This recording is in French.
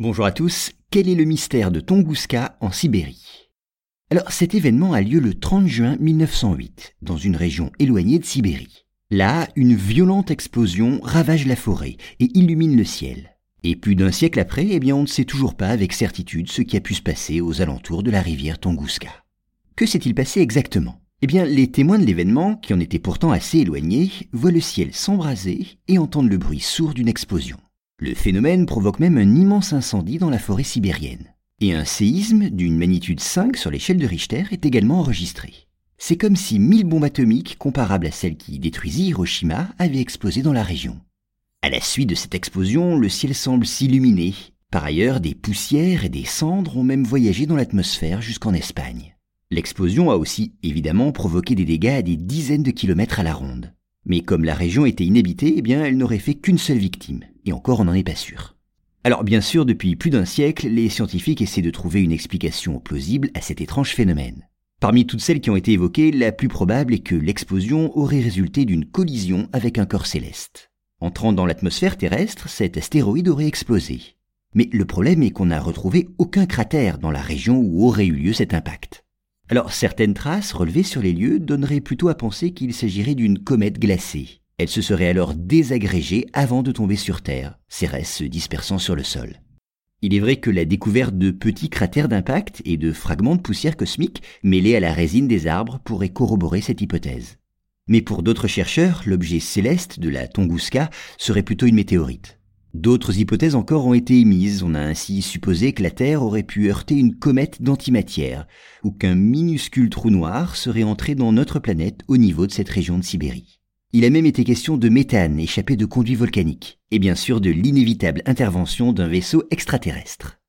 Bonjour à tous, quel est le mystère de Tunguska en Sibérie? Alors cet événement a lieu le 30 juin 1908, dans une région éloignée de Sibérie. Là, une violente explosion ravage la forêt et illumine le ciel. Et plus d'un siècle après, eh bien on ne sait toujours pas avec certitude ce qui a pu se passer aux alentours de la rivière Tunguska. Que s'est-il passé exactement? Eh bien, les témoins de l'événement, qui en étaient pourtant assez éloignés, voient le ciel s'embraser et entendent le bruit sourd d'une explosion. Le phénomène provoque même un immense incendie dans la forêt sibérienne. Et un séisme d'une magnitude 5 sur l'échelle de Richter est également enregistré. C'est comme si mille bombes atomiques comparables à celles qui détruisit Hiroshima avaient explosé dans la région. À la suite de cette explosion, le ciel semble s'illuminer. Par ailleurs, des poussières et des cendres ont même voyagé dans l'atmosphère jusqu'en Espagne. L'explosion a aussi évidemment provoqué des dégâts à des dizaines de kilomètres à la ronde. Mais comme la région était inhabitée, eh bien, elle n'aurait fait qu'une seule victime. Et encore, on n'en est pas sûr. Alors, bien sûr, depuis plus d'un siècle, les scientifiques essaient de trouver une explication plausible à cet étrange phénomène. Parmi toutes celles qui ont été évoquées, la plus probable est que l'explosion aurait résulté d'une collision avec un corps céleste. Entrant dans l'atmosphère terrestre, cet astéroïde aurait explosé. Mais le problème est qu'on n'a retrouvé aucun cratère dans la région où aurait eu lieu cet impact. Alors certaines traces relevées sur les lieux donneraient plutôt à penser qu'il s'agirait d'une comète glacée. Elle se serait alors désagrégée avant de tomber sur Terre, ses restes se dispersant sur le sol. Il est vrai que la découverte de petits cratères d'impact et de fragments de poussière cosmique mêlés à la résine des arbres pourrait corroborer cette hypothèse. Mais pour d'autres chercheurs, l'objet céleste de la Tunguska serait plutôt une météorite. D'autres hypothèses encore ont été émises. On a ainsi supposé que la Terre aurait pu heurter une comète d'antimatière, ou qu'un minuscule trou noir serait entré dans notre planète au niveau de cette région de Sibérie. Il a même été question de méthane échappé de conduits volcaniques, et bien sûr de l'inévitable intervention d'un vaisseau extraterrestre.